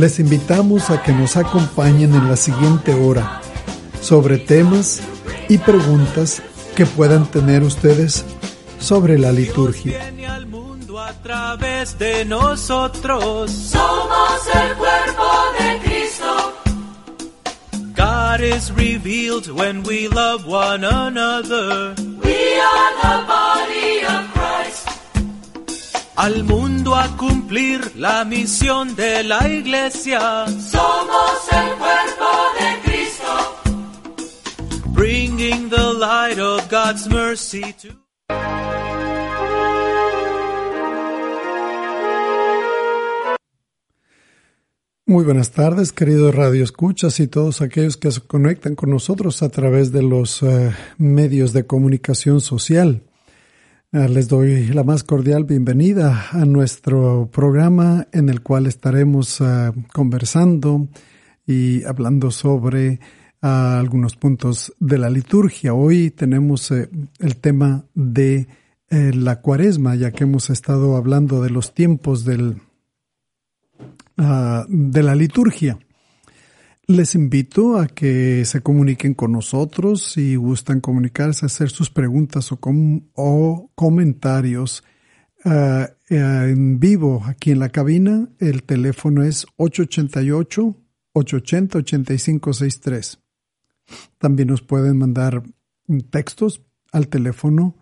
Les invitamos a que nos acompañen en la siguiente hora sobre temas y preguntas que puedan tener ustedes sobre la liturgia. a través de nosotros somos el cuerpo de Cristo. God is revealed when we love one another. We are the body. Al mundo a cumplir la misión de la iglesia. Somos el cuerpo de Cristo. Bringing the light of God's mercy to Muy buenas tardes, queridos Radio Escuchas y todos aquellos que se conectan con nosotros a través de los eh, medios de comunicación social. Eh, les doy la más cordial bienvenida a nuestro programa en el cual estaremos eh, conversando y hablando sobre algunos puntos de la liturgia. Hoy tenemos el tema de la cuaresma, ya que hemos estado hablando de los tiempos del Ah, de la liturgia. Les invito a que se comuniquen con nosotros si gustan comunicarse, hacer sus preguntas o, o comentarios ah, en vivo aquí en la cabina. El teléfono es 888-880-8563. También nos pueden mandar textos al teléfono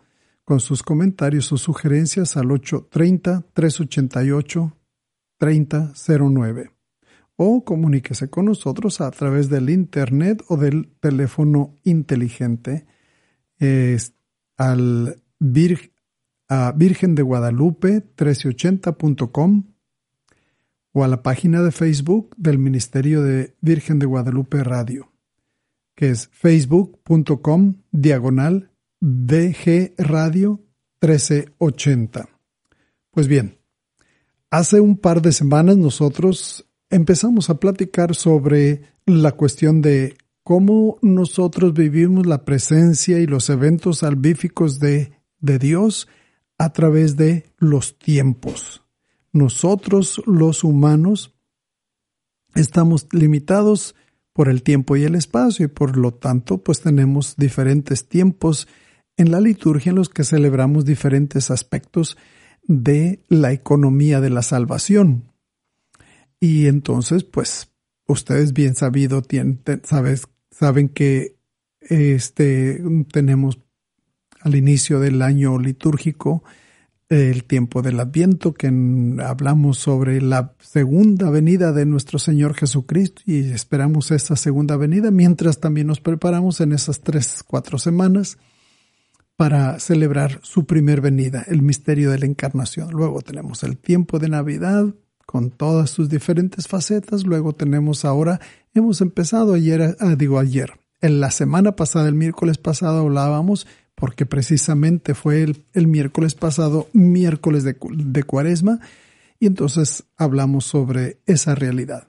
con sus comentarios o sugerencias al 830-388 3009 o comuníquese con nosotros a través del internet o del teléfono inteligente al a Virgen de Guadalupe 1380.com o a la página de Facebook del Ministerio de Virgen de Guadalupe Radio, que es facebook.com diagonal VG Radio 1380. Pues bien, Hace un par de semanas nosotros empezamos a platicar sobre la cuestión de cómo nosotros vivimos la presencia y los eventos salvíficos de, de Dios a través de los tiempos. Nosotros los humanos estamos limitados por el tiempo y el espacio y por lo tanto pues tenemos diferentes tiempos en la liturgia en los que celebramos diferentes aspectos de la economía de la salvación. Y entonces, pues, ustedes bien sabido tienen, sabes, saben que este, tenemos al inicio del año litúrgico el tiempo del Adviento, que hablamos sobre la segunda venida de nuestro Señor Jesucristo y esperamos esa segunda venida, mientras también nos preparamos en esas tres, cuatro semanas para celebrar su primer venida, el misterio de la encarnación. Luego tenemos el tiempo de Navidad con todas sus diferentes facetas. Luego tenemos ahora, hemos empezado ayer, ah, digo ayer, en la semana pasada, el miércoles pasado hablábamos, porque precisamente fue el, miércoles pasado, miércoles de, de cuaresma, y entonces hablamos sobre esa realidad.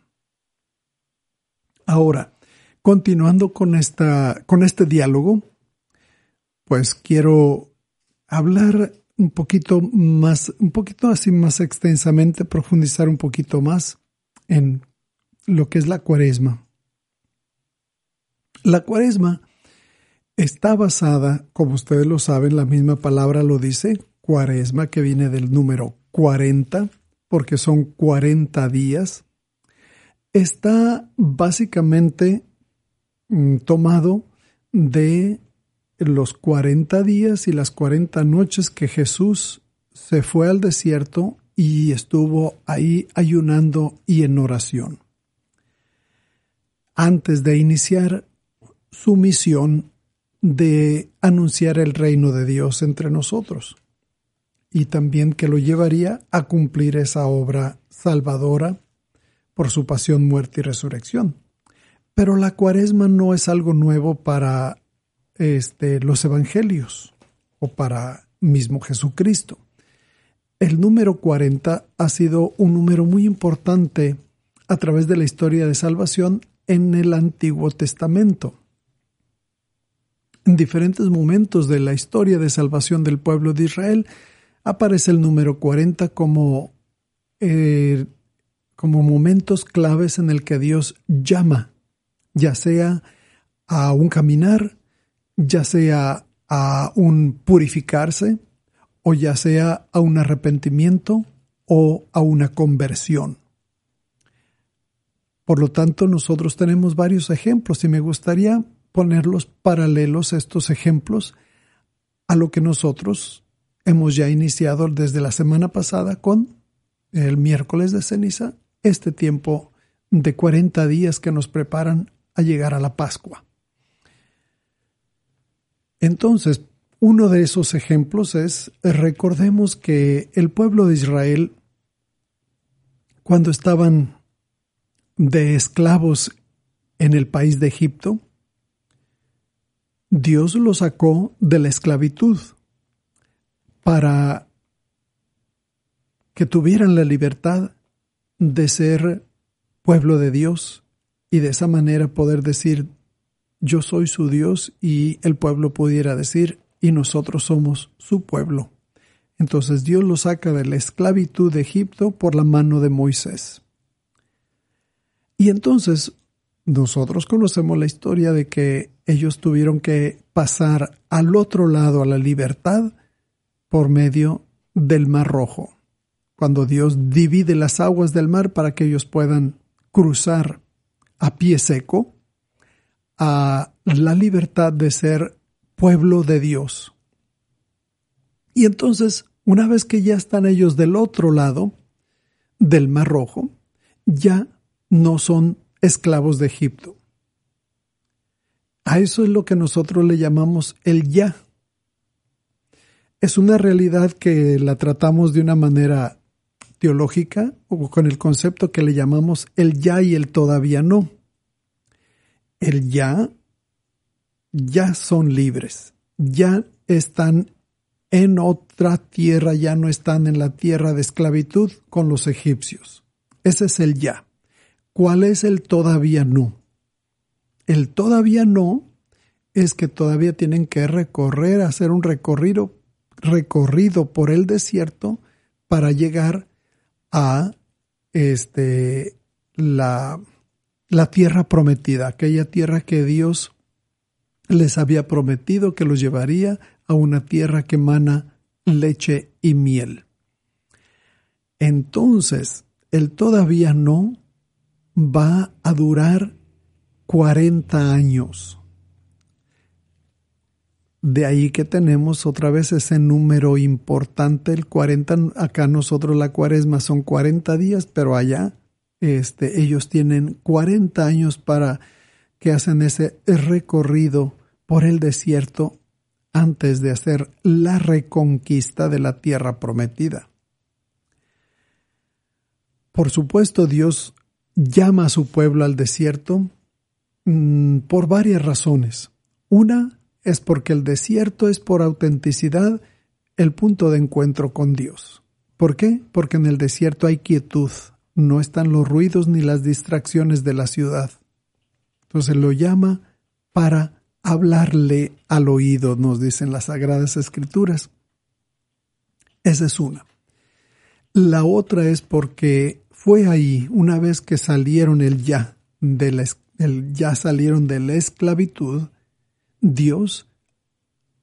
Ahora, continuando con, esta, con este diálogo, pues quiero hablar un poquito más, un poquito así más extensamente, profundizar un poquito más en lo que es la cuaresma. La cuaresma está basada, como ustedes lo saben, la misma palabra lo dice, cuaresma, que viene del número 40, porque son 40 días. Está básicamente mm, tomado de los 40 días y las 40 noches que Jesús se fue al desierto y estuvo ahí ayunando y en oración. Antes de iniciar su misión de anunciar el reino de Dios entre nosotros y también que lo llevaría a cumplir esa obra salvadora por su pasión, muerte y resurrección. Pero la cuaresma no es algo nuevo para este, los evangelios o para mismo Jesucristo. El número 40 ha sido un número muy importante a través de la historia de salvación en el Antiguo Testamento. En diferentes momentos de la historia de salvación del pueblo de Israel aparece el número 40 como, eh, como momentos claves en el que Dios llama, ya sea a un caminar, ya sea a un purificarse, o ya sea a un arrepentimiento o a una conversión. Por lo tanto, nosotros tenemos varios ejemplos y me gustaría ponerlos paralelos estos ejemplos a lo que nosotros hemos ya iniciado desde la semana pasada con el miércoles de ceniza, este tiempo de 40 días que nos preparan a llegar a la Pascua. Entonces, uno de esos ejemplos es, recordemos que el pueblo de Israel, cuando estaban de esclavos en el país de Egipto, Dios los sacó de la esclavitud para que tuvieran la libertad de ser pueblo de Dios y de esa manera poder decir yo soy su Dios y el pueblo pudiera decir y nosotros somos su pueblo. Entonces Dios los saca de la esclavitud de Egipto por la mano de Moisés. Y entonces nosotros conocemos la historia de que ellos tuvieron que pasar al otro lado a la libertad por medio del Mar Rojo, cuando Dios divide las aguas del mar para que ellos puedan cruzar a pie seco a la libertad de ser pueblo de Dios. Y entonces, una vez que ya están ellos del otro lado del Mar Rojo, ya no son esclavos de Egipto. A eso es lo que nosotros le llamamos el ya. Es una realidad que la tratamos de una manera teológica o con el concepto que le llamamos el ya y el todavía no. El ya ya son libres, ya están en otra tierra, ya no están en la tierra de esclavitud con los egipcios. Ese es el ya. ¿Cuál es el todavía no? El todavía no es que todavía tienen que recorrer, hacer un recorrido, recorrido por el desierto para llegar a este, la, la tierra prometida, aquella tierra que Dios les había prometido que los llevaría a una tierra que emana leche y miel. Entonces, el todavía no va a durar 40 años. De ahí que tenemos otra vez ese número importante, el 40, acá nosotros la cuaresma son 40 días, pero allá este, ellos tienen 40 años para que hacen ese recorrido por el desierto antes de hacer la reconquista de la tierra prometida. Por supuesto, Dios llama a su pueblo al desierto mm, por varias razones. Una es porque el desierto es por autenticidad el punto de encuentro con Dios. ¿Por qué? Porque en el desierto hay quietud, no están los ruidos ni las distracciones de la ciudad. Entonces lo llama para hablarle al oído, nos dicen las Sagradas Escrituras. Esa es una. La otra es porque fue ahí, una vez que salieron el ya, de el ya salieron de la esclavitud, Dios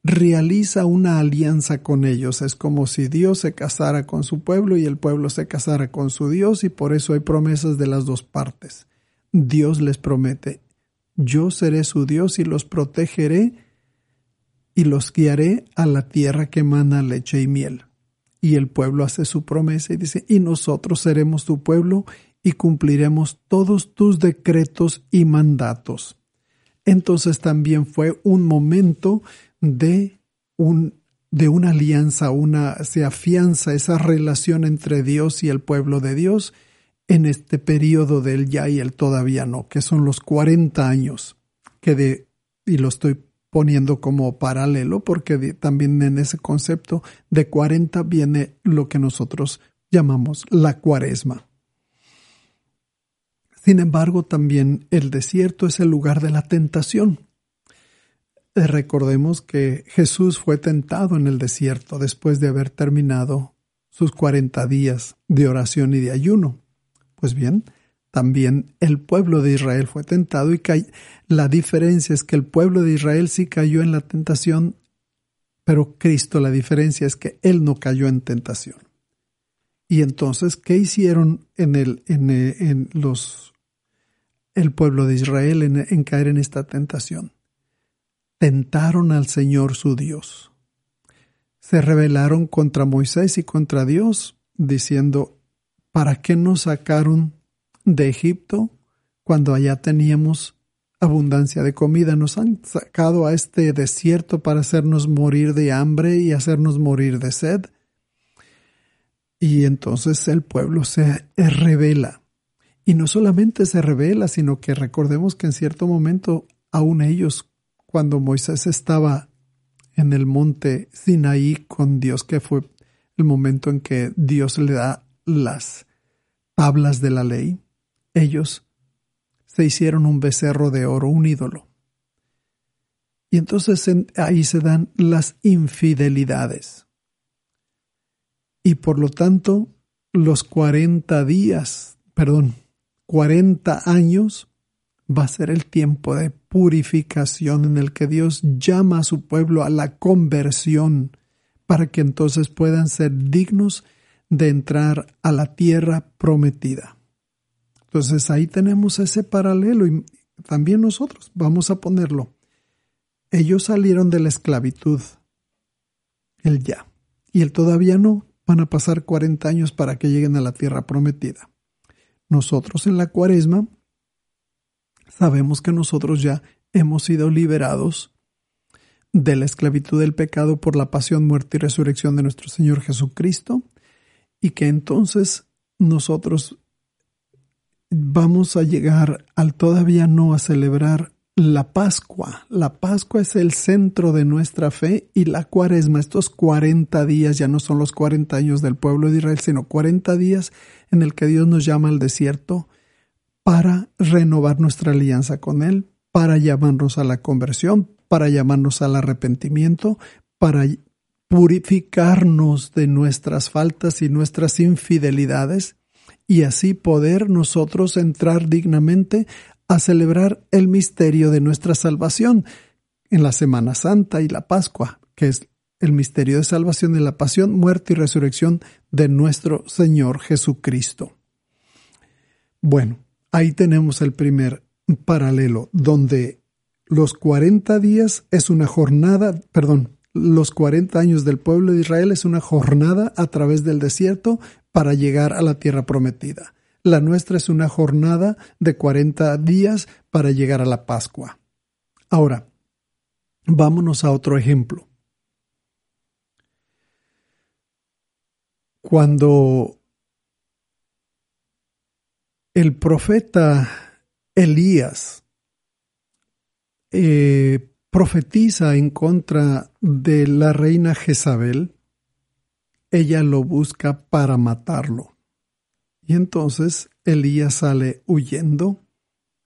realiza una alianza con ellos. Es como si Dios se casara con su pueblo y el pueblo se casara con su Dios y por eso hay promesas de las dos partes. Dios les promete, yo seré su Dios y los protegeré y los guiaré a la tierra que emana leche y miel. Y el pueblo hace su promesa y dice, y nosotros seremos tu pueblo y cumpliremos todos tus decretos y mandatos. Entonces también fue un momento de un de una alianza, una se afianza esa relación entre Dios y el pueblo de Dios en este periodo del ya y el todavía no, que son los 40 años, que de, y lo estoy poniendo como paralelo porque también en ese concepto de 40 viene lo que nosotros llamamos la cuaresma. Sin embargo, también el desierto es el lugar de la tentación. Recordemos que Jesús fue tentado en el desierto después de haber terminado sus 40 días de oración y de ayuno Pues bien, también el pueblo de Israel fue tentado y la diferencia es que el pueblo de Israel sí cayó en la tentación, pero Cristo la diferencia es que Él no cayó en tentación. Y entonces, ¿qué hicieron en, el, en, los, el pueblo de Israel en caer en esta tentación? Tentaron al Señor su Dios. Se rebelaron contra Moisés y contra Dios, diciendo, ¿para qué nos sacaron de Egipto cuando allá teníamos abundancia de comida? Nos han sacado a este desierto para hacernos morir de hambre y hacernos morir de sed. Y entonces el pueblo se revela. Y no solamente se revela, sino que recordemos que en cierto momento aún ellos, cuando Moisés estaba en el monte Sinaí con Dios, que fue el momento en que Dios le da las tablas de la ley, ellos se hicieron un becerro de oro, un ídolo. Y entonces ahí se dan las infidelidades y por lo tanto los 40 días, perdón, 40 años va a ser el tiempo de purificación en el que Dios llama a su pueblo a la conversión para que entonces puedan ser dignos de entrar a la tierra prometida. Entonces ahí tenemos ese paralelo y también nosotros vamos a ponerlo. Ellos salieron de la esclavitud, él ya, y él todavía no, van a pasar 40 años para que lleguen a la tierra prometida. Nosotros en la cuaresma sabemos que nosotros ya hemos sido liberados de la esclavitud del pecado por la pasión, muerte y resurrección de nuestro Señor Jesucristo y que entonces nosotros vamos a llegar al todavía no a celebrar la Pascua. La Pascua es el centro de nuestra fe y la cuaresma, estos 40 días ya no son los 40 años del pueblo de Israel, sino 40 días en el que Dios nos llama al desierto para renovar nuestra alianza con Él, para llamarnos a la conversión, para llamarnos al arrepentimiento, para purificarnos de nuestras faltas y nuestras infidelidades y así poder nosotros entrar dignamente a celebrar el misterio de nuestra salvación en la Semana Santa y la Pascua, que es el misterio de salvación de la pasión, muerte y resurrección de nuestro Señor Jesucristo. Bueno, ahí tenemos el primer paralelo, donde los 40 días es una jornada, perdón, los 40 años del pueblo de Israel es una jornada a través del desierto para llegar a la tierra prometida. La nuestra es una jornada de 40 días para llegar a la Pascua. Ahora, vámonos a otro ejemplo. Cuando el profeta Elías eh, profetiza en contra de la reina Jezabel, ella lo busca para matarlo. Y entonces Elías sale huyendo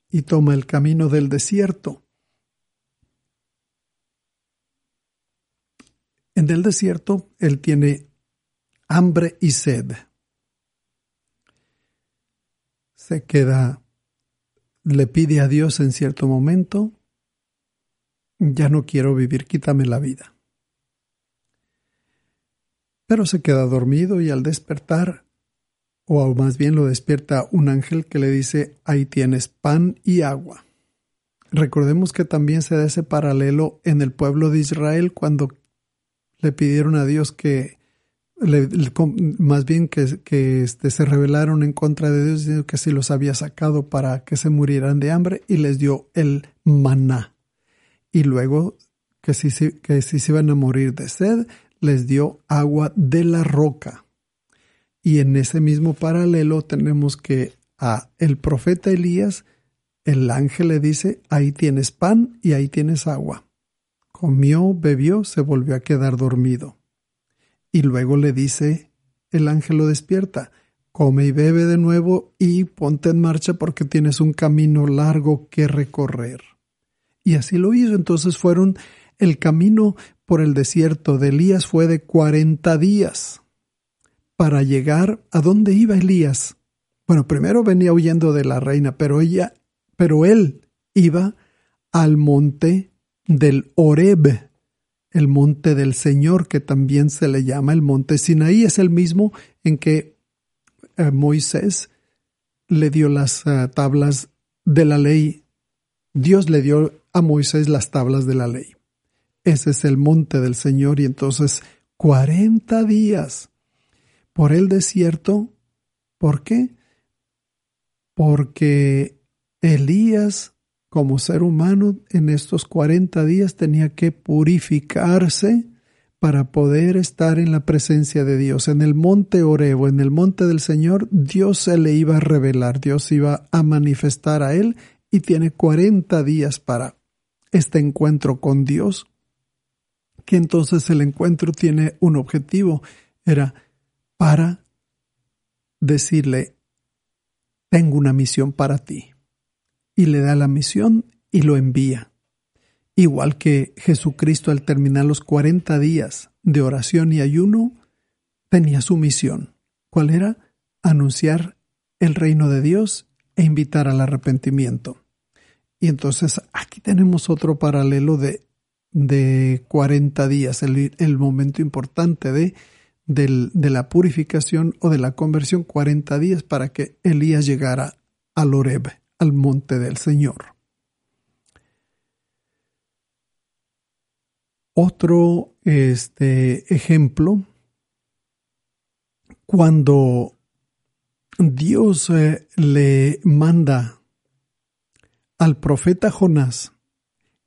y toma el camino del desierto. En el desierto él tiene hambre y sed. Se queda, le pide a Dios en cierto momento, ya no quiero vivir, quítame la vida. Pero se queda dormido y al despertar o más bien lo despierta un ángel que le dice, ahí tienes pan y agua. Recordemos que también se da ese paralelo en el pueblo de Israel cuando le pidieron a Dios que, más bien que, que este, se rebelaron en contra de Dios, diciendo que si los había sacado para que se murieran de hambre y les dio el maná. Y luego que si, que si se iban a morir de sed, les dio agua de la roca. Y en ese mismo paralelo tenemos que a el profeta Elías, el ángel le dice, ahí tienes pan y ahí tienes agua. Comió, bebió, se volvió a quedar dormido. Y luego le dice, el ángel lo despierta, come y bebe de nuevo y ponte en marcha porque tienes un camino largo que recorrer. Y así lo hizo. Entonces fueron, el camino por el desierto de Elías fue de cuarenta días para llegar a dónde iba Elías. Bueno, primero venía huyendo de la reina, pero ella, pero él iba al monte del Oreb, el monte del Señor, que también se le llama el monte Sinaí, es el mismo en que eh, Moisés le dio las eh, tablas de la ley. Dios le dio a Moisés las tablas de la ley. Ese es el monte del Señor y entonces cuarenta días por el desierto. ¿Por qué? Porque Elías como ser humano en estos 40 días tenía que purificarse para poder estar en la presencia de Dios. En el monte Orebo, en el monte del Señor, Dios se le iba a revelar, Dios iba a manifestar a él y tiene 40 días para este encuentro con Dios, que entonces el encuentro tiene un objetivo, era para decirle, tengo una misión para ti y le da la misión y lo envía. Igual que Jesucristo al terminar los 40 días de oración y ayuno, tenía su misión. ¿Cuál era? Anunciar el reino de Dios e invitar al arrepentimiento. Y entonces aquí tenemos otro paralelo de, de 40 días, el, el momento importante de, de la purificación o de la conversión, 40 días para que Elías llegara al Oreb al monte del Señor. Otro este, ejemplo, cuando Dios eh, le manda al profeta Jonás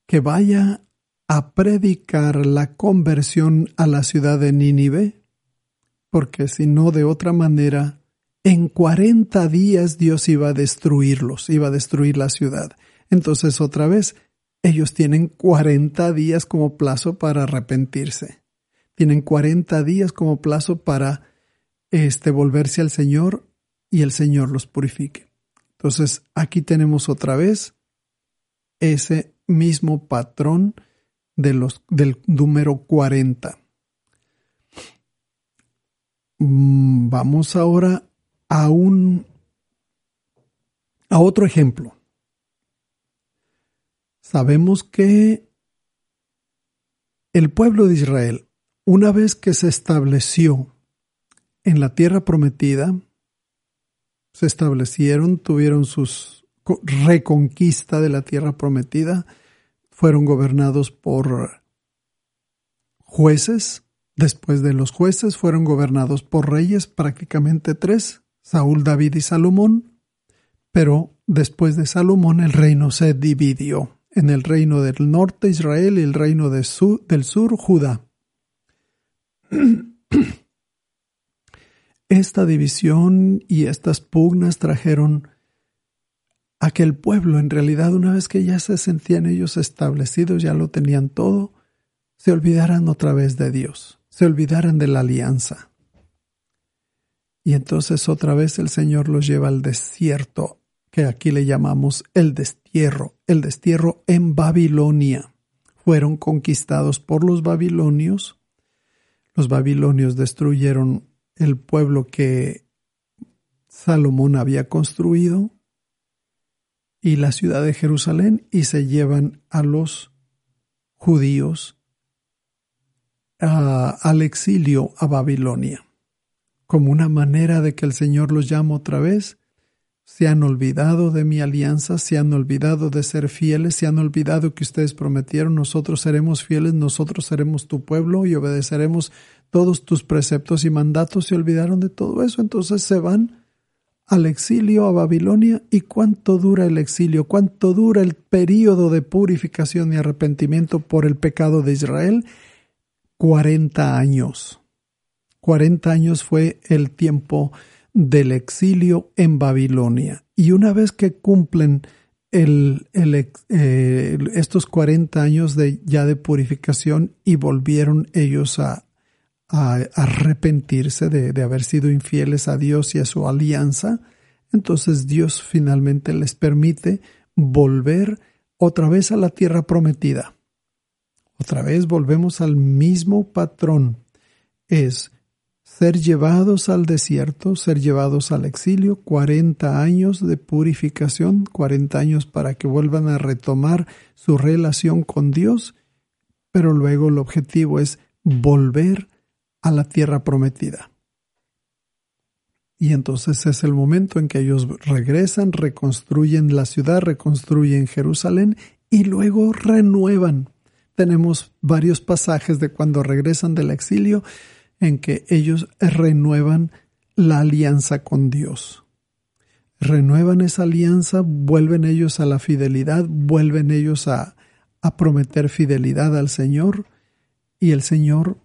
que vaya a predicar la conversión a la ciudad de Nínive, porque si no de otra manera en 40 días Dios iba a destruirlos, iba a destruir la ciudad. Entonces otra vez, ellos tienen 40 días como plazo para arrepentirse. Tienen 40 días como plazo para este, volverse al Señor y el Señor los purifique. Entonces aquí tenemos otra vez ese mismo patrón de los, del número 40. Mm, vamos ahora a un a otro ejemplo. Sabemos que el pueblo de Israel, una vez que se estableció en la tierra prometida, se establecieron, tuvieron sus reconquista de la tierra prometida, fueron gobernados por jueces, después de los jueces fueron gobernados por reyes, prácticamente tres, Saúl, David y Salomón, pero después de Salomón el reino se dividió en el reino del norte Israel y el reino del sur Judá. Esta división y estas pugnas trajeron a que el pueblo, en realidad, una vez que ya se sentían ellos establecidos, ya lo tenían todo, se olvidaran otra vez de Dios, se olvidaran de la alianza. Y entonces otra vez el Señor los lleva al desierto, que aquí le llamamos el destierro, el destierro en Babilonia. Fueron conquistados por los babilonios. Los babilonios destruyeron el pueblo que Salomón había construido y la ciudad de Jerusalén y se llevan a los judíos al exilio a Babilonia como una manera de que el Señor los llame otra vez. Se han olvidado de mi alianza, se han olvidado de ser fieles, se han olvidado que ustedes prometieron, nosotros seremos fieles, nosotros seremos tu pueblo y obedeceremos todos tus preceptos y mandatos, se olvidaron de todo eso, entonces se van al exilio a Babilonia. ¿Y cuánto dura el exilio? ¿Cuánto dura el periodo de purificación y arrepentimiento por el pecado de Israel? Cuarenta años. 40 años fue el tiempo del exilio en Babilonia. Y una vez que cumplen eh, estos 40 años de, ya de purificación y volvieron ellos a, arrepentirse de, de haber sido infieles a Dios y a su alianza, entonces Dios finalmente les permite volver otra vez a la tierra prometida. Otra vez volvemos al mismo patrón. Es ser llevados al desierto, ser llevados al exilio, 40 años de purificación, 40 años para que vuelvan a retomar su relación con Dios, pero luego el objetivo es volver a la tierra prometida. Y entonces es el momento en que ellos regresan, reconstruyen la ciudad, reconstruyen Jerusalén y luego renuevan. Tenemos varios pasajes de cuando regresan del exilio en que ellos renuevan la alianza con Dios. Renuevan esa alianza, vuelven ellos a la fidelidad, vuelven ellos a, prometer fidelidad al Señor y el Señor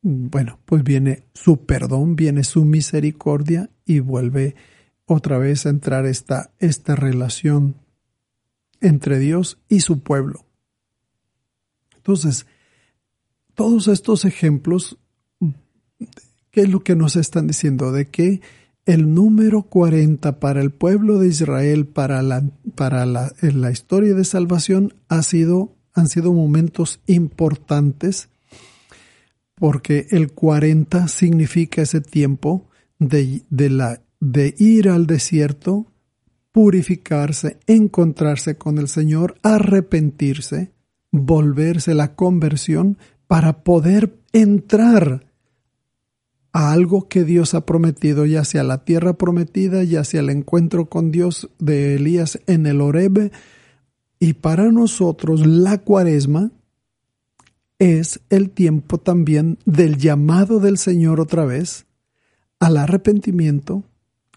bueno, pues viene su perdón, viene su misericordia y vuelve otra vez a entrar esta, esta relación entre Dios y su pueblo. Entonces, todos estos ejemplos, ¿qué es lo que nos están diciendo? De que el número 40 para el pueblo de Israel, para la, para la, en la historia de salvación, ha sido, han sido momentos importantes porque el 40 significa ese tiempo de, la, de ir al desierto, purificarse, encontrarse con el Señor, arrepentirse, volverse la conversión para poder entrar a algo que Dios ha prometido, ya sea la tierra prometida, ya sea el encuentro con Dios de Elías en el Oreb. Y para nosotros la cuaresma es el tiempo también del llamado del Señor otra vez al arrepentimiento,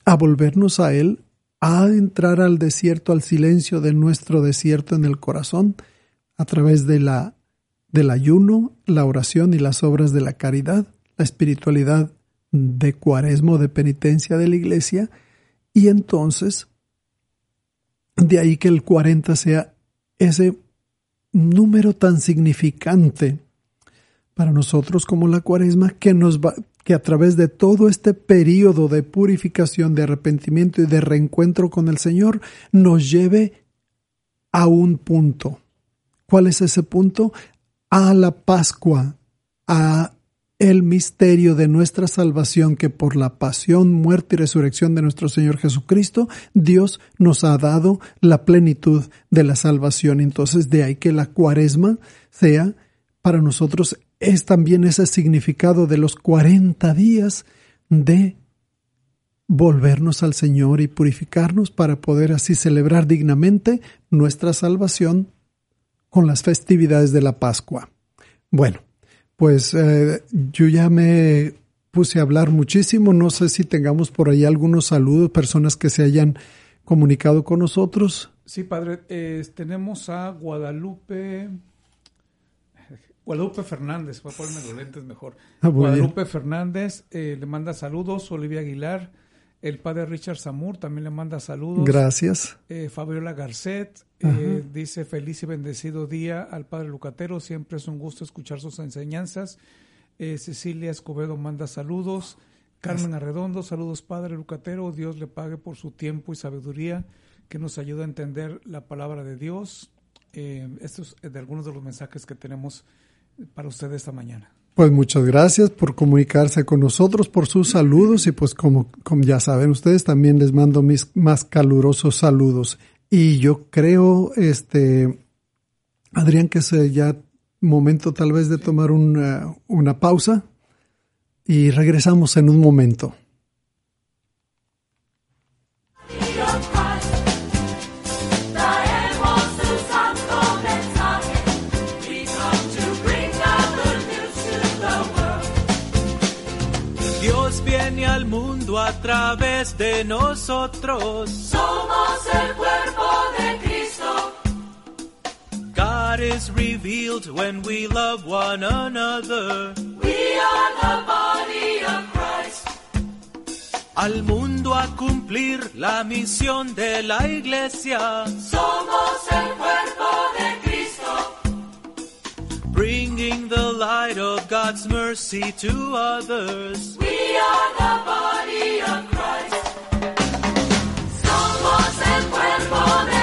a volvernos a Él, a entrar al desierto, al silencio de nuestro desierto en el corazón, a través de la, del ayuno, la oración y las obras de la caridad, la espiritualidad de cuaresmo, de penitencia de la iglesia, y entonces, de ahí que el 40 sea ese número tan significante para nosotros como la cuaresma que nos va, que a través de todo este periodo de purificación, de arrepentimiento y de reencuentro con el Señor nos lleve a un punto. ¿Cuál es ese punto? A la Pascua, a el misterio de nuestra salvación que por la pasión, muerte y resurrección de nuestro Señor Jesucristo, Dios nos ha dado la plenitud de la salvación. Entonces de ahí que la cuaresma sea para nosotros es también ese significado de los 40 días de volvernos al Señor y purificarnos para poder así celebrar dignamente nuestra salvación con las festividades de la Pascua. Bueno, pues eh, yo ya me puse a hablar muchísimo. No sé si tengamos por ahí algunos saludos, personas que se hayan comunicado con nosotros. Sí, padre. tenemos a Guadalupe. Guadalupe Fernández, voy a ponerme los lentes mejor. Ah, Guadalupe Fernández eh, le manda saludos. Olivia Aguilar. El padre Richard Samur también le manda saludos. Gracias. Eh, Fabiola Garcet eh, dice feliz y bendecido día al padre Lucatero. Siempre es un gusto escuchar sus enseñanzas. Eh, Cecilia Escobedo manda saludos. Carmen Arredondo, saludos padre Lucatero. Dios le pague por su tiempo y sabiduría que nos ayuda a entender la palabra de Dios. estos es de algunos de los mensajes que tenemos para usted esta mañana. Pues muchas gracias por comunicarse con nosotros, por sus saludos y pues como, como ya saben ustedes, también les mando mis más calurosos saludos. Y yo creo, este, Adrián, que es ya momento tal vez de tomar una, una pausa y regresamos en un momento. A través de nosotros. Somos el cuerpo de Cristo. God is revealed when we love one another. We are the body of Christ. Al mundo a cumplir la misión de la iglesia. Somos el cuerpo light of God's mercy to others. We are the body of Christ. Somos el cuerpo de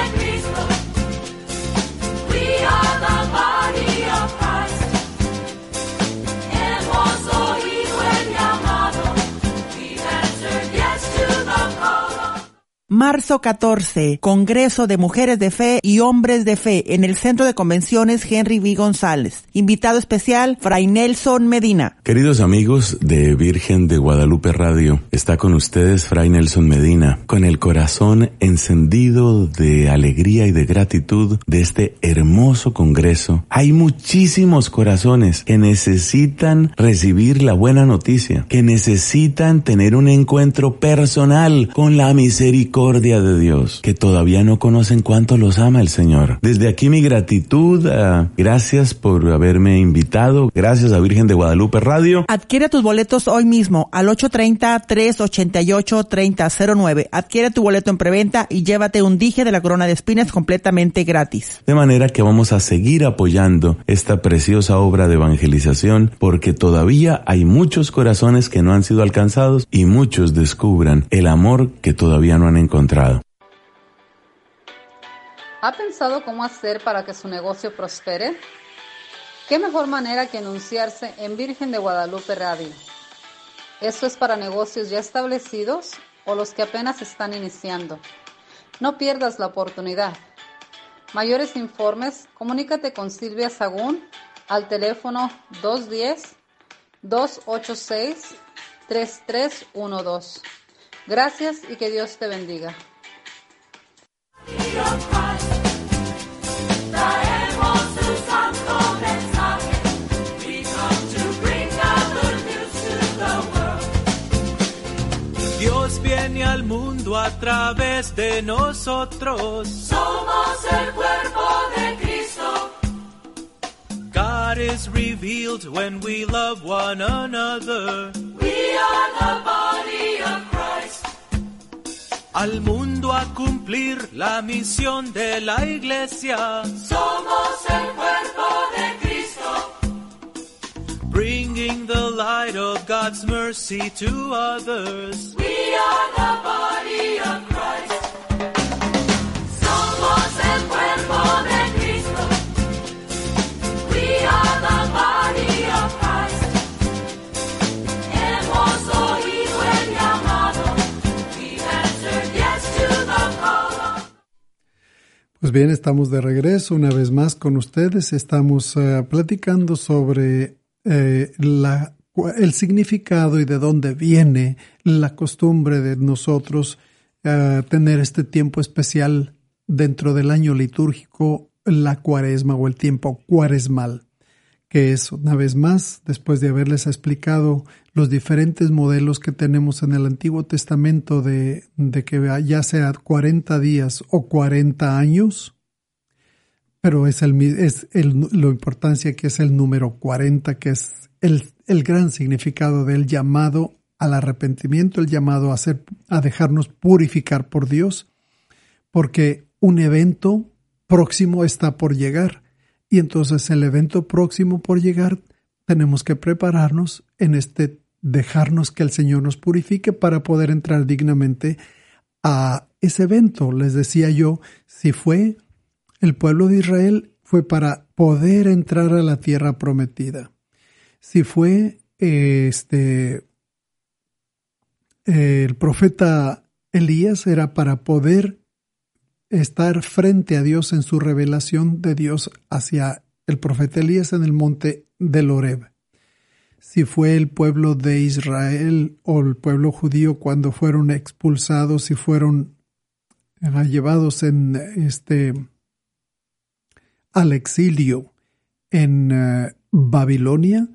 Marzo 14, Congreso de Mujeres de Fe y Hombres de Fe en el Centro de Convenciones Henry V. González. Invitado especial, Fray Nelson Medina. Queridos amigos de Virgen de Guadalupe Radio, está con ustedes Fray Nelson Medina, con el corazón encendido de alegría y de gratitud de este hermoso congreso. Hay muchísimos corazones que necesitan recibir la buena noticia, que necesitan tener un encuentro personal con la misericordia de Dios, que todavía no conocen cuánto los ama el Señor. Desde aquí mi gratitud, uh, gracias por haberme invitado, gracias a Virgen de Guadalupe Radio. Adquiere tus boletos hoy mismo al 830-388-3009. Adquiere tu boleto en preventa y llévate un dije de la corona de espinas completamente gratis. De manera que vamos a seguir apoyando esta preciosa obra de evangelización porque todavía hay muchos corazones que no han sido alcanzados y muchos descubran el amor que todavía no han encontrado. ¿Ha pensado cómo hacer para que su negocio prospere? ¿Qué mejor manera que anunciarse en Virgen de Guadalupe Radio? ¿Esto es para negocios ya establecidos o los que apenas están iniciando? No pierdas la oportunidad. Mayores informes, comunícate con Silvia Sagún al teléfono 210-286-3312. Gracias y que Dios te bendiga. Dios viene al mundo a través de nosotros. Somos el cuerpo de Cristo. God is revealed when we love one another. We are the body of Christ. Al mundo a cumplir la misión de la iglesia. Somos el cuerpo de Cristo. Bringing the light of God's mercy to others. We are the body of Christ. Somos el cuerpo de Cristo. Pues bien, estamos de regreso una vez más con ustedes. Estamos eh, platicando sobre eh, el significado y de dónde viene la costumbre de nosotros eh, tener este tiempo especial dentro del año litúrgico, la cuaresma o el tiempo cuaresmal, que es una vez más, después de haberles explicado los diferentes modelos que tenemos en el Antiguo Testamento de, de que ya sea 40 días o 40 años, pero es, el, es el, lo importancia que es el número 40, que es el, el gran significado del llamado al arrepentimiento, el llamado a, ser, a dejarnos purificar por Dios, porque un evento próximo está por llegar. Y entonces el evento próximo por llegar tenemos que prepararnos en este dejarnos que el Señor nos purifique para poder entrar dignamente a ese evento. Les decía yo, si fue el pueblo de Israel, fue para poder entrar a la tierra prometida. Si fue eh, este el profeta Elías era para poder estar frente a Dios en su revelación de Dios hacia el profeta Elías en el monte del Horeb. Si fue el pueblo de Israel o el pueblo judío cuando fueron expulsados y fueron eh, llevados en este al exilio en eh, Babilonia,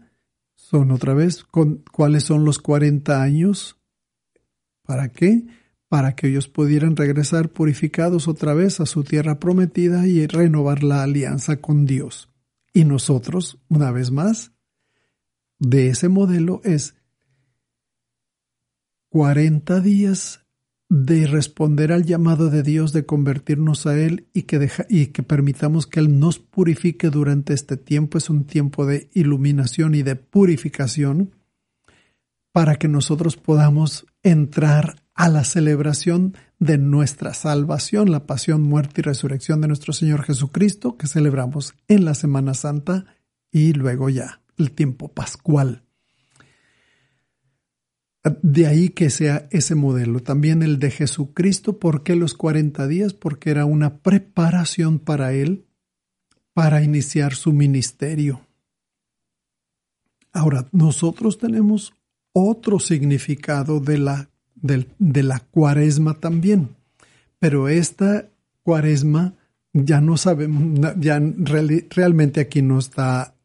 son otra vez cuáles son los 40 años ¿Para qué? Para que ellos pudieran regresar purificados otra vez a su tierra prometida y renovar la alianza con Dios. Y nosotros, una vez más, de ese modelo es 40 días de responder al llamado de Dios de convertirnos a Él y que, y que permitamos que Él nos purifique durante este tiempo. Es un tiempo de iluminación y de purificación para que nosotros podamos entrar a la celebración de nuestra salvación, la pasión, muerte y resurrección de nuestro Señor Jesucristo, que celebramos en la Semana Santa y luego ya el tiempo pascual. De ahí que sea ese modelo. También el de Jesucristo. ¿Por qué los 40 días? Porque era una preparación para él para iniciar su ministerio. Ahora, nosotros tenemos otro significado de la, de, la cuaresma también, pero esta cuaresma ya no sabemos, ya realmente aquí no está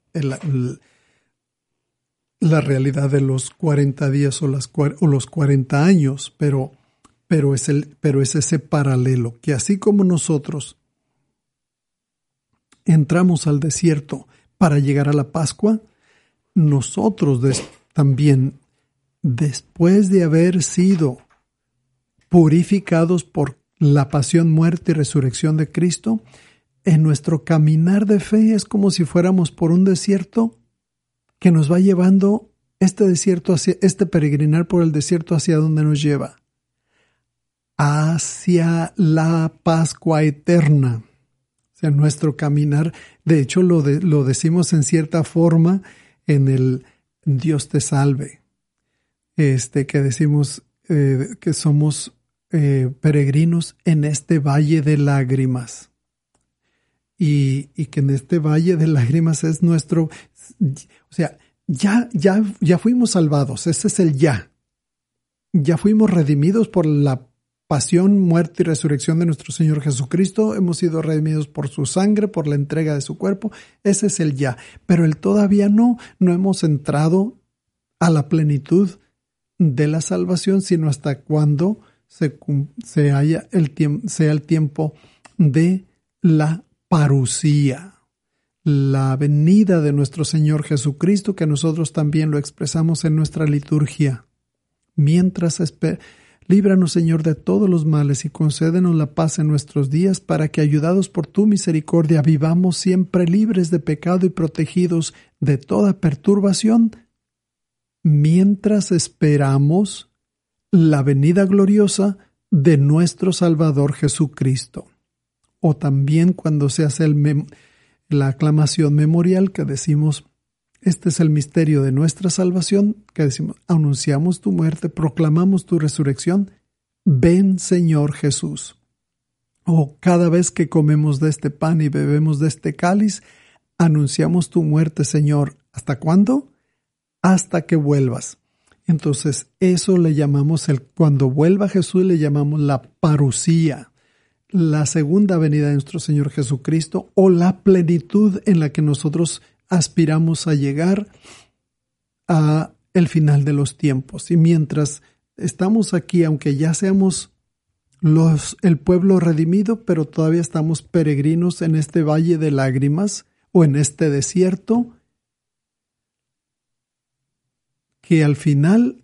la realidad de los 40 días o, las, o los 40 años, pero, pero, es el, pero es ese paralelo, que así como nosotros entramos al desierto para llegar a la Pascua, nosotros des- también, después de haber sido purificados por la pasión, muerte y resurrección de Cristo, en nuestro caminar de fe es como si fuéramos por un desierto que nos va llevando este desierto hacia este peregrinar por el desierto hacia donde nos lleva hacia la Pascua eterna. O sea, nuestro caminar, de hecho lo, de- lo decimos en cierta forma en el Dios te salve, este que decimos eh, que somos eh, peregrinos en este valle de lágrimas. Y, y que en este valle de lágrimas es nuestro, o sea, ya, ya, ya fuimos salvados, ese es el ya. Ya fuimos redimidos por la pasión, muerte y resurrección de nuestro Señor Jesucristo. Hemos sido redimidos por su sangre, por la entrega de su cuerpo. Ese es el ya. Pero el todavía no, no hemos entrado a la plenitud de la salvación, sino hasta cuando se, se haya el sea el tiempo de la parucía, la venida de nuestro Señor Jesucristo, que nosotros también lo expresamos en nuestra liturgia. Mientras líbranos, Señor, de todos los males y concédenos la paz en nuestros días, para que, ayudados por tu misericordia, vivamos siempre libres de pecado y protegidos de toda perturbación, mientras esperamos la venida gloriosa de nuestro Salvador Jesucristo. O también cuando se hace la aclamación memorial que decimos, este es el misterio de nuestra salvación, que decimos, anunciamos tu muerte, proclamamos tu resurrección, ven Señor Jesús. O cada vez que comemos de este pan y bebemos de este cáliz, anunciamos tu muerte, Señor. ¿Hasta cuándo? Hasta que vuelvas. Entonces, eso le llamamos el, cuando vuelva Jesús le llamamos la parucía, la segunda venida de nuestro Señor Jesucristo o la plenitud en la que nosotros aspiramos a llegar a el final de los tiempos. Y mientras estamos aquí, aunque ya seamos los, el pueblo redimido, pero todavía estamos peregrinos en este valle de lágrimas o en este desierto, que al final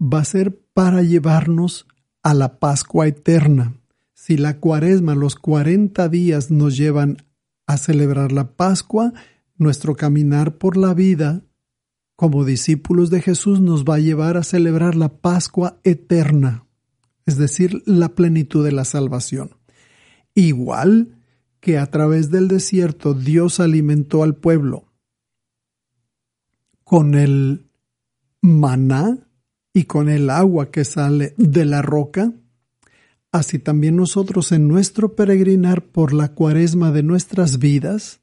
va a ser para llevarnos a la Pascua eterna. Si la cuaresma, los 40 días nos llevan a celebrar la Pascua, nuestro caminar por la vida como discípulos de Jesús nos va a llevar a celebrar la Pascua eterna, es decir, la plenitud de la salvación. Igual que a través del desierto Dios alimentó al pueblo con el maná y con el agua que sale de la roca, así también nosotros en nuestro peregrinar por la cuaresma de nuestras vidas,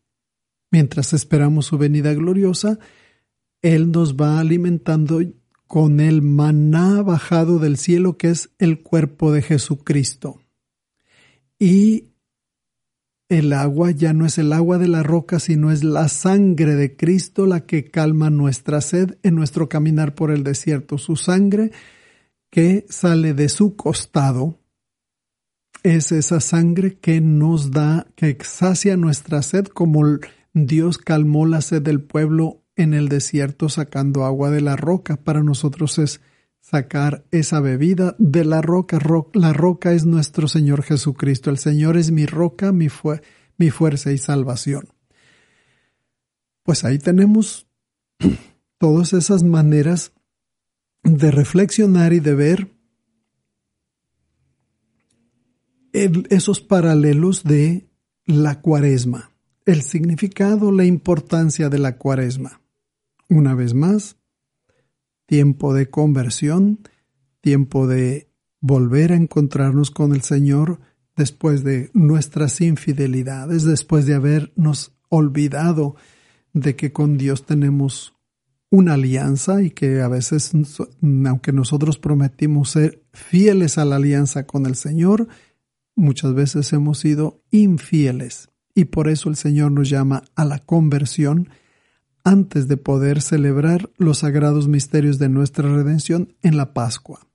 mientras esperamos su venida gloriosa, Él nos va alimentando con el maná bajado del cielo que es el cuerpo de Jesucristo. Y el agua ya no es el agua de la roca, sino es la sangre de Cristo la que calma nuestra sed en nuestro caminar por el desierto. Su sangre que sale de su costado es esa sangre que nos da, que sacia nuestra sed como Dios calmó la sed del pueblo en el desierto sacando agua de la roca. Para nosotros es sacar esa bebida de la roca. Ro la roca es nuestro Señor Jesucristo. El Señor es mi roca, mi, fu mi fuerza y salvación. Pues ahí tenemos todas esas maneras de reflexionar y de ver esos paralelos de la cuaresma, el significado, la importancia de la cuaresma. Una vez más, tiempo de conversión, tiempo de volver a encontrarnos con el Señor después de nuestras infidelidades, después de habernos olvidado de que con Dios tenemos una alianza y que a veces, aunque nosotros prometimos ser fieles a la alianza con el Señor, muchas veces hemos sido infieles. Y por eso el Señor nos llama a la conversión antes de poder celebrar los sagrados misterios de nuestra redención en la Pascua.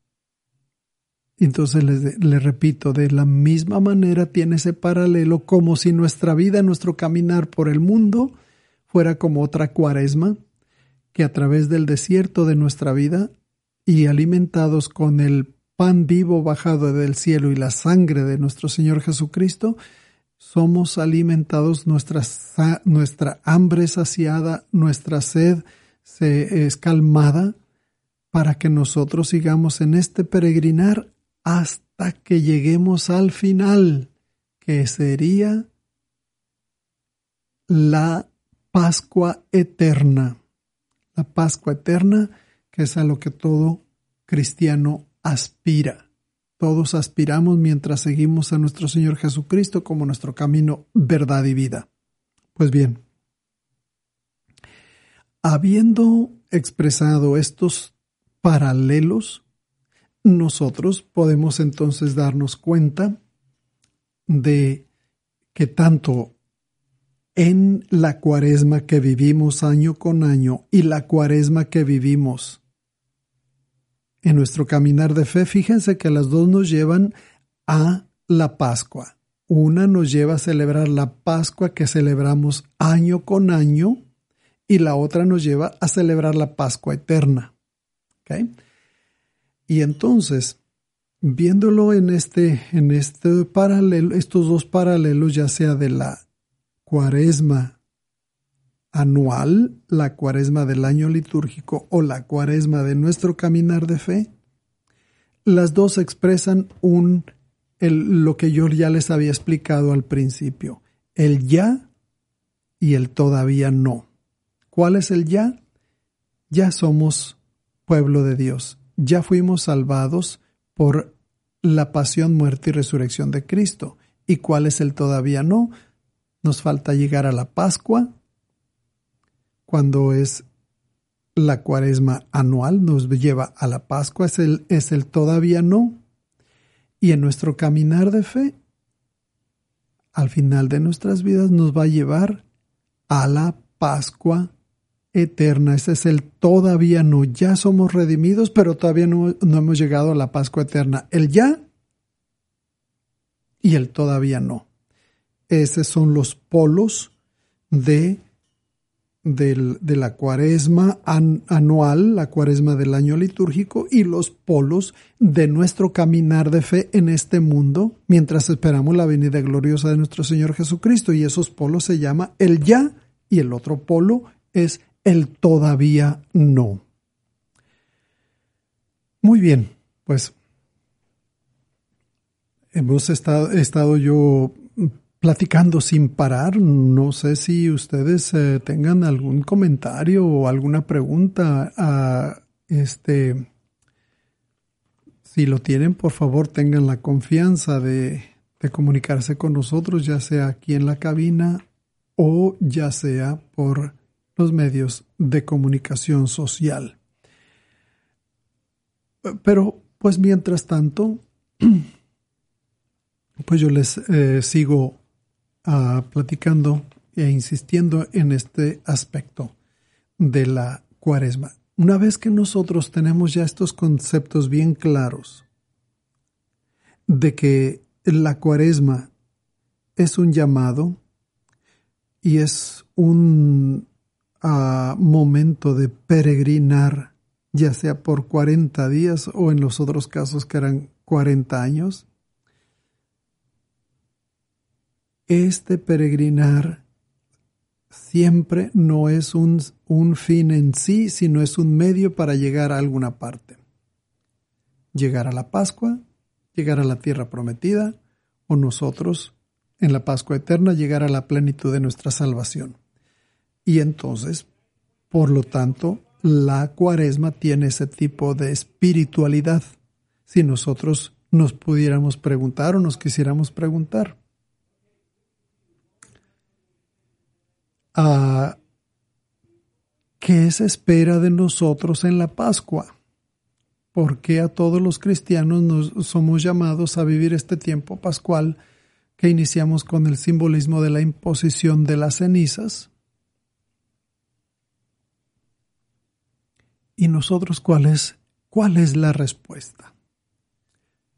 Entonces le, repito, de la misma manera tiene ese paralelo como si nuestra vida, nuestro caminar por el mundo fuera como otra cuaresma, que a través del desierto de nuestra vida y alimentados con el pan vivo bajado del cielo y la sangre de nuestro Señor Jesucristo, somos alimentados, nuestra, nuestra hambre saciada, nuestra sed se es calmada para que nosotros sigamos en este peregrinar hasta que lleguemos al final, que sería la Pascua eterna. La Pascua eterna, que es a lo que todo cristiano aspira. Todos aspiramos mientras seguimos a nuestro Señor Jesucristo como nuestro camino, verdad y vida. Pues bien, habiendo expresado estos paralelos, nosotros podemos entonces darnos cuenta de que tanto en la cuaresma que vivimos año con año y la cuaresma que vivimos en nuestro caminar de fe, fíjense que las dos nos llevan a la Pascua. Una nos lleva a celebrar la Pascua que celebramos año con año y la otra nos lleva a celebrar la Pascua eterna. Y entonces, viéndolo en este, en este paralelo, estos dos paralelos, ya sea de la cuaresma anual, la cuaresma del año litúrgico o la cuaresma de nuestro caminar de fe, las dos expresan un, el, lo que yo ya les había explicado al principio, el ya y el todavía no. ¿Cuál es el ya? Ya somos pueblo de Dios, ya fuimos salvados por la pasión, muerte y resurrección de Cristo. ¿Y cuál es el todavía no? Nos falta llegar a la Pascua, cuando es la cuaresma anual, nos lleva a la Pascua, es el, es el todavía no. Y en nuestro caminar de fe, al final de nuestras vidas, nos va a llevar a la Pascua eterna. Ese es el todavía no. Ya somos redimidos, pero todavía no, no hemos llegado a la Pascua eterna. El ya y el todavía no. Esos son los polos de de la cuaresma anual, la cuaresma del año litúrgico y los polos de nuestro caminar de fe en este mundo mientras esperamos la venida gloriosa de nuestro Señor Jesucristo. Y esos polos se llama el ya y el otro polo es el todavía no. Muy bien, pues hemos estado, estado yo platicando sin parar. No sé si ustedes eh, tengan algún comentario o alguna pregunta este. Si lo tienen, por favor, tengan la confianza de, de comunicarse con nosotros, ya sea aquí en la cabina o ya sea por los medios de comunicación social. Pero, pues mientras tanto, pues yo les eh, sigo platicando e insistiendo en este aspecto de la cuaresma. Una vez que nosotros tenemos ya estos conceptos bien claros de que la cuaresma es un llamado y es un ah, momento de peregrinar, ya sea por 40 días o en los otros casos que eran 40 años, este peregrinar siempre no es un, un, fin en sí, sino es un medio para llegar a alguna parte. Llegar a la Pascua, llegar a la tierra prometida, o nosotros, en la Pascua eterna, llegar a la plenitud de nuestra salvación. Y entonces, por lo tanto, la cuaresma tiene ese tipo de espiritualidad, si nosotros nos pudiéramos preguntar o nos quisiéramos preguntar. Ah, ¿Qué se espera de nosotros en la Pascua? ¿Por qué a todos los cristianos nos somos llamados a vivir este tiempo pascual que iniciamos con el simbolismo de la imposición de las cenizas? ¿Y nosotros cuál es, cuál es la respuesta?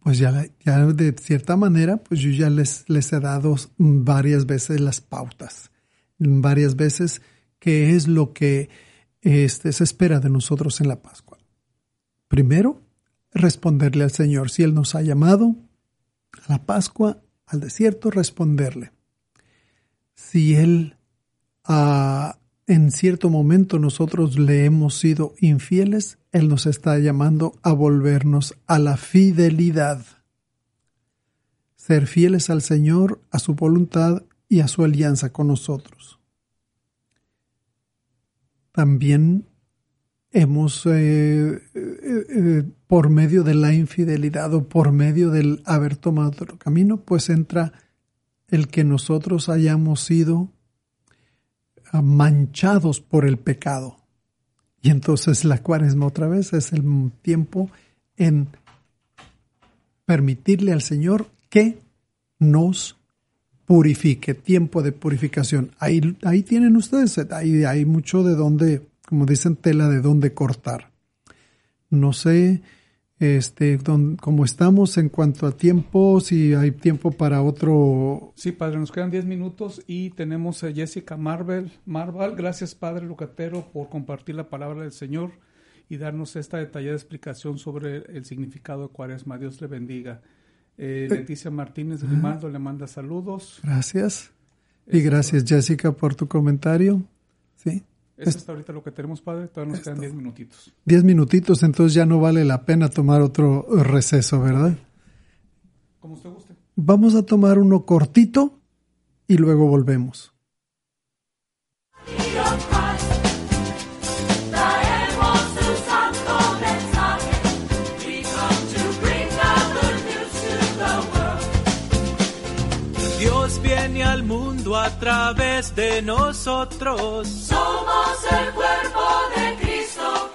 Pues ya, ya de cierta manera, pues yo ya les, les he dado varias veces las pautas, varias veces qué es lo que este, se espera de nosotros en la Pascua. Primero, responderle al Señor. Si Él nos ha llamado a la Pascua, al desierto, responderle. Si Él en cierto momento nosotros le hemos sido infieles, Él nos está llamando a volvernos a la fidelidad. Ser fieles al Señor, a su voluntad y a su alianza con nosotros. También hemos, eh, eh, eh, por medio de la infidelidad o por medio del haber tomado otro camino, pues entra el que nosotros hayamos sido manchados por el pecado. Y entonces la cuaresma otra vez es el tiempo en permitirle al Señor que nos purifique, tiempo de purificación. Ahí, ahí tienen ustedes, ahí hay mucho de donde, como dicen, tela de dónde cortar. No sé este, cómo estamos en cuanto a tiempo, si hay tiempo para otro. Sí, padre, nos quedan 10 minutos y tenemos a Jessica Marvel. Marvel, gracias, padre Lucatero, por compartir la palabra del Señor y darnos esta detallada explicación sobre el significado de Cuaresma. Dios le bendiga. Eh, Leticia Martínez Grimaldo le manda saludos. Gracias. Y gracias, Jessica, por tu comentario. Sí. Eso es ahorita lo que tenemos, padre. Todavía nos quedan 10 minutitos. 10 minutitos, entonces ya no vale la pena tomar otro receso, ¿verdad? Como usted guste. Vamos a tomar uno cortito y luego volvemos. A través de nosotros. Somos el cuerpo de Cristo.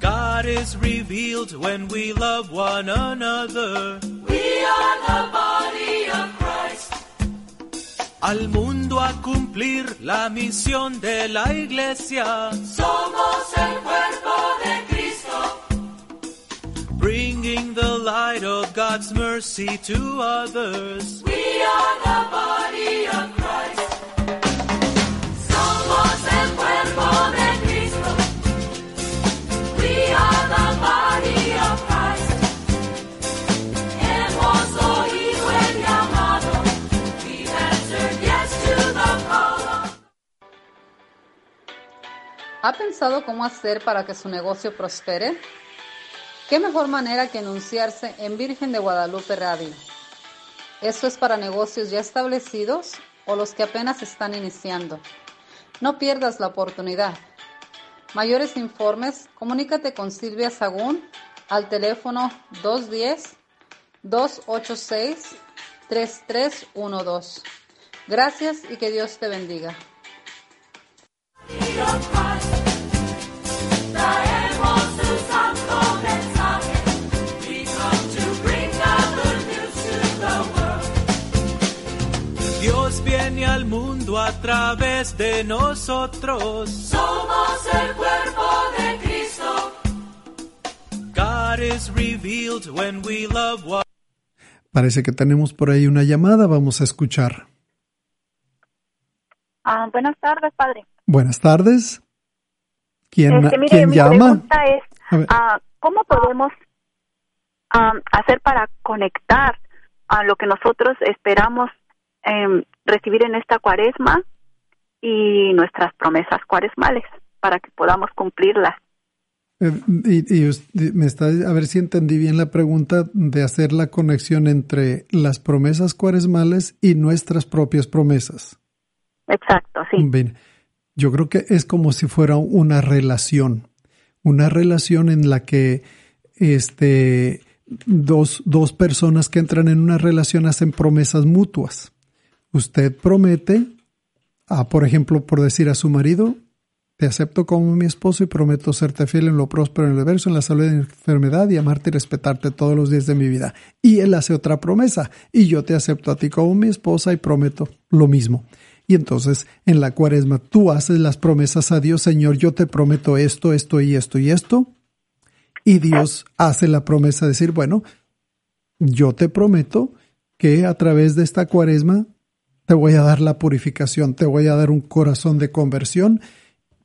God is revealed when we love one another. We are the body of Christ. Al mundo a cumplir la misión de la iglesia. Somos el cuerpo. Bringing the light of God's mercy to others. We are the body of Christ. Somos el cuerpo de Cristo. We are the body of Christ. Hemos oído el llamado. We've answered yes to the call. ¿Ha pensado cómo hacer para que su negocio prospere? ¿Qué mejor manera que anunciarse en Virgen de Guadalupe Radio? Esto es para negocios ya establecidos o los que apenas están iniciando. No pierdas la oportunidad. Mayores informes, comunícate con Silvia Sagún al teléfono 210-286-3312. Gracias y que Dios te bendiga. Mundo a través de nosotros. Somos el cuerpo de Cristo. God is revealed when we love one Parece que tenemos por ahí una llamada, vamos a escuchar. Ah, buenas tardes, padre. Buenas tardes. ¿Quién, Este, mire, ¿quién mi llama? pregunta es, ah, ¿cómo podemos ah, hacer para conectar a lo que nosotros esperamos em, recibir en esta cuaresma y nuestras promesas cuaresmales para que podamos cumplirlas? Eh, y, y us- me está a ver si entendí bien la pregunta de hacer la conexión entre las promesas cuaresmales y nuestras propias promesas. Exacto, sí. Bien, yo creo que es como si fuera una relación, una relación en la que este, dos, dos personas que entran en una relación hacen promesas mutuas. Usted promete, a, por ejemplo, por decir a su marido, te acepto como mi esposo y prometo serte fiel en lo próspero, en el verso, en la salud y en la enfermedad y amarte y respetarte todos los días de mi vida. Y él hace otra promesa y yo te acepto a ti como mi esposa y prometo lo mismo. Y entonces en la cuaresma tú haces las promesas a Dios, Señor, yo te prometo esto, esto y esto y esto. Y Dios hace la promesa de decir, bueno, yo te prometo que a través de esta cuaresma te voy a dar la purificación, te voy a dar un corazón de conversión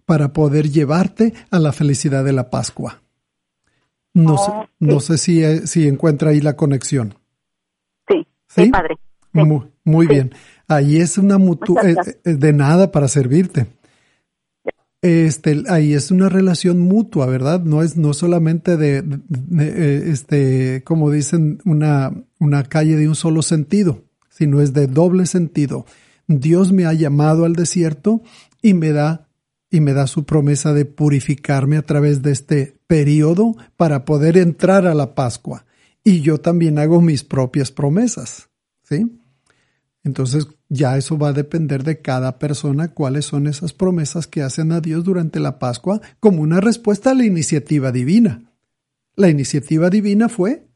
para poder llevarte a la felicidad de la Pascua. No, no sé si, eh, si encuentra ahí la conexión. Sí, ¿Sí? sí, padre. Sí. Muy, muy bien. Ahí es una mutu Muchas eh, eh, de nada para servirte. Este, ahí es una relación mutua, ¿verdad? No es no solamente de, de- de, este, como dicen, una, una calle de un solo sentido, sino es de doble sentido. Dios me ha llamado al desierto y me da y me da su promesa de purificarme a través de este periodo para poder entrar a la Pascua. Y yo también hago mis propias promesas, ¿sí? Entonces ya eso va a depender de cada persona cuáles son esas promesas que hacen a Dios durante la Pascua como una respuesta a la iniciativa divina. La iniciativa divina fue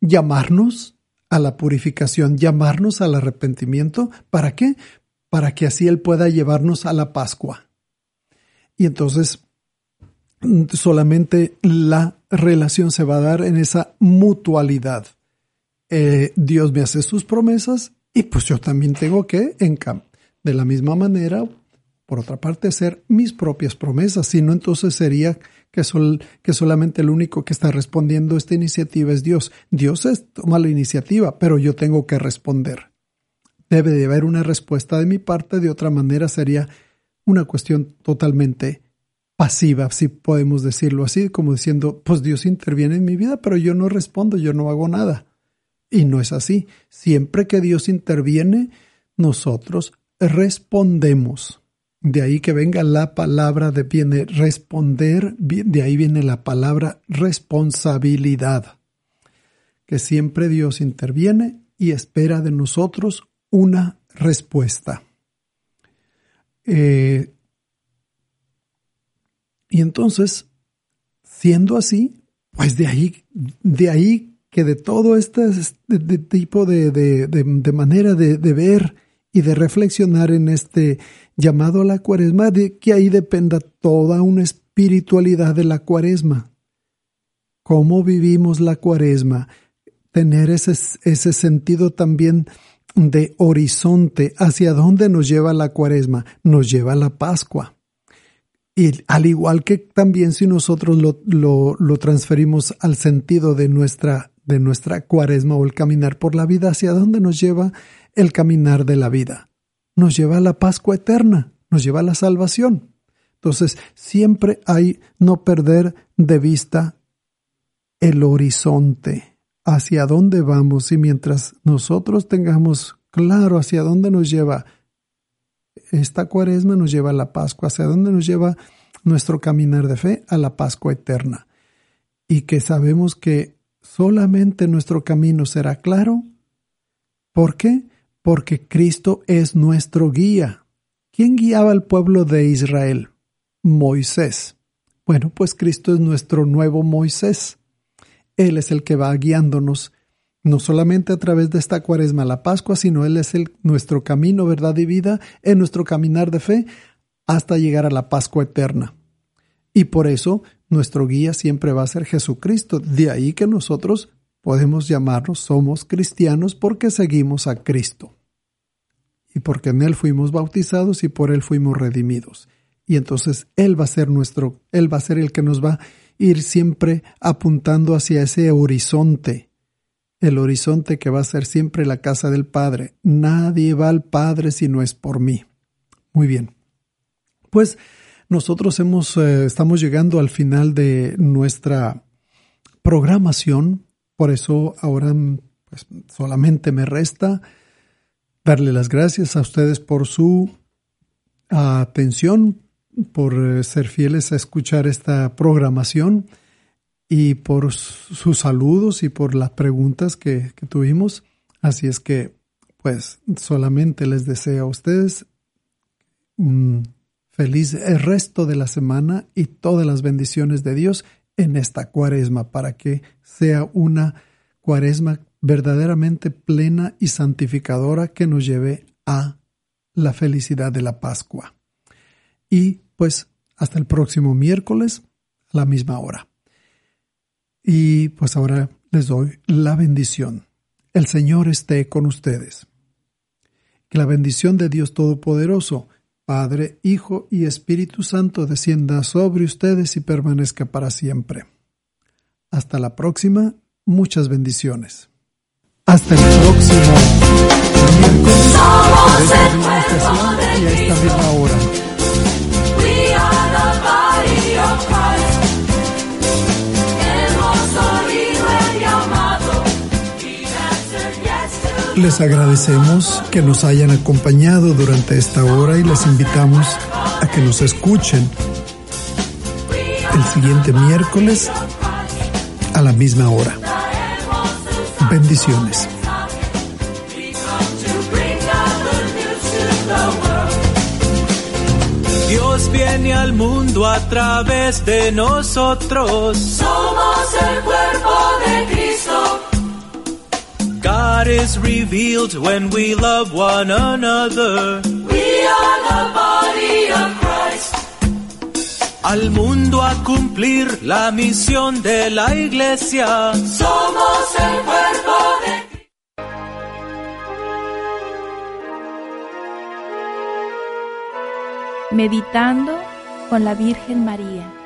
llamarnos a la purificación, llamarnos al arrepentimiento. ¿Para qué? Para que así Él pueda llevarnos a la Pascua. Y entonces solamente la relación se va a dar en esa mutualidad. Eh, Dios me hace sus promesas y pues yo también tengo que, en de la misma manera, por otra parte, hacer mis propias promesas. Si no, entonces sería que, sol- que solamente el único que está respondiendo a esta iniciativa es Dios. Dios es, toma la iniciativa, pero yo tengo que responder. Debe de haber una respuesta de mi parte, de otra manera sería una cuestión totalmente pasiva, si podemos decirlo así, como diciendo, pues Dios interviene en mi vida, pero yo no respondo, yo no hago nada. Y no es así. Siempre que Dios interviene, nosotros respondemos. De ahí que venga la palabra de viene responder, de ahí viene la palabra responsabilidad. Que siempre Dios interviene y espera de nosotros una respuesta. Eh, y entonces, siendo así, pues de ahí, de ahí que de todo este de tipo de, de- de- de manera de ver y de reflexionar en este llamado a la cuaresma, de que ahí dependa toda una espiritualidad de la cuaresma. Cómo vivimos la cuaresma, tener ese, ese sentido también de horizonte, hacia dónde nos lleva la cuaresma, nos lleva la Pascua. Y al igual que también si nosotros lo, lo, lo transferimos al sentido de nuestra, de nuestra cuaresma o el caminar por la vida, ¿hacia dónde nos lleva el caminar de la vida? Nos lleva a la Pascua eterna, nos lleva a la salvación. Entonces, siempre hay no perder de vista el horizonte, hacia dónde vamos y mientras nosotros tengamos claro hacia dónde nos lleva esta cuaresma nos lleva a la Pascua, hacia dónde nos lleva nuestro caminar de fe a la Pascua eterna. Y que sabemos que solamente nuestro camino será claro. ¿Por qué? Porque Cristo es nuestro guía. ¿Quién guiaba al pueblo de Israel? Moisés. Bueno, pues Cristo es nuestro nuevo Moisés. Él es el que va guiándonos no solamente a través de esta cuaresma la Pascua, sino Él es el, nuestro camino, verdad y vida, en nuestro caminar de fe hasta llegar a la Pascua eterna. Y por eso nuestro guía siempre va a ser Jesucristo. De ahí que nosotros podemos llamarnos somos cristianos porque seguimos a Cristo. Y porque en Él fuimos bautizados y por Él fuimos redimidos. Y entonces Él va a ser nuestro, Él va a ser el que nos va a ir siempre apuntando hacia ese horizonte el horizonte que va a ser siempre la casa del Padre. Nadie va al Padre si no es por mí. Muy bien. Pues nosotros hemos, eh, estamos llegando al final de nuestra programación. Por eso ahora pues, solamente me resta darle las gracias a ustedes por su atención, por eh, ser fieles a escuchar esta programación y por sus saludos y por las preguntas que, que tuvimos. Así es que, pues, solamente les deseo a ustedes un feliz el resto de la semana y todas las bendiciones de Dios en esta cuaresma para que sea una cuaresma verdaderamente plena y santificadora que nos lleve a la felicidad de la Pascua. Y pues hasta el próximo miércoles a la misma hora. Y pues ahora les doy la bendición. El Señor esté con ustedes. Que la bendición de Dios Todopoderoso, Padre, Hijo y Espíritu Santo descienda sobre ustedes y permanezca para siempre. Hasta la próxima, muchas bendiciones. Hasta el próximo miércoles a esta misma hora. Les agradecemos que nos hayan acompañado durante esta hora y les invitamos a que nos escuchen el siguiente miércoles a la misma hora. Bendiciones. Dios viene al mundo a través de nosotros. Somos el cuerpo de Cristo. God is revealed when we love one another. We are the body of Christ. Al mundo a cumplir la misión de la iglesia. Somos el cuerpo de Meditando con la Virgen María.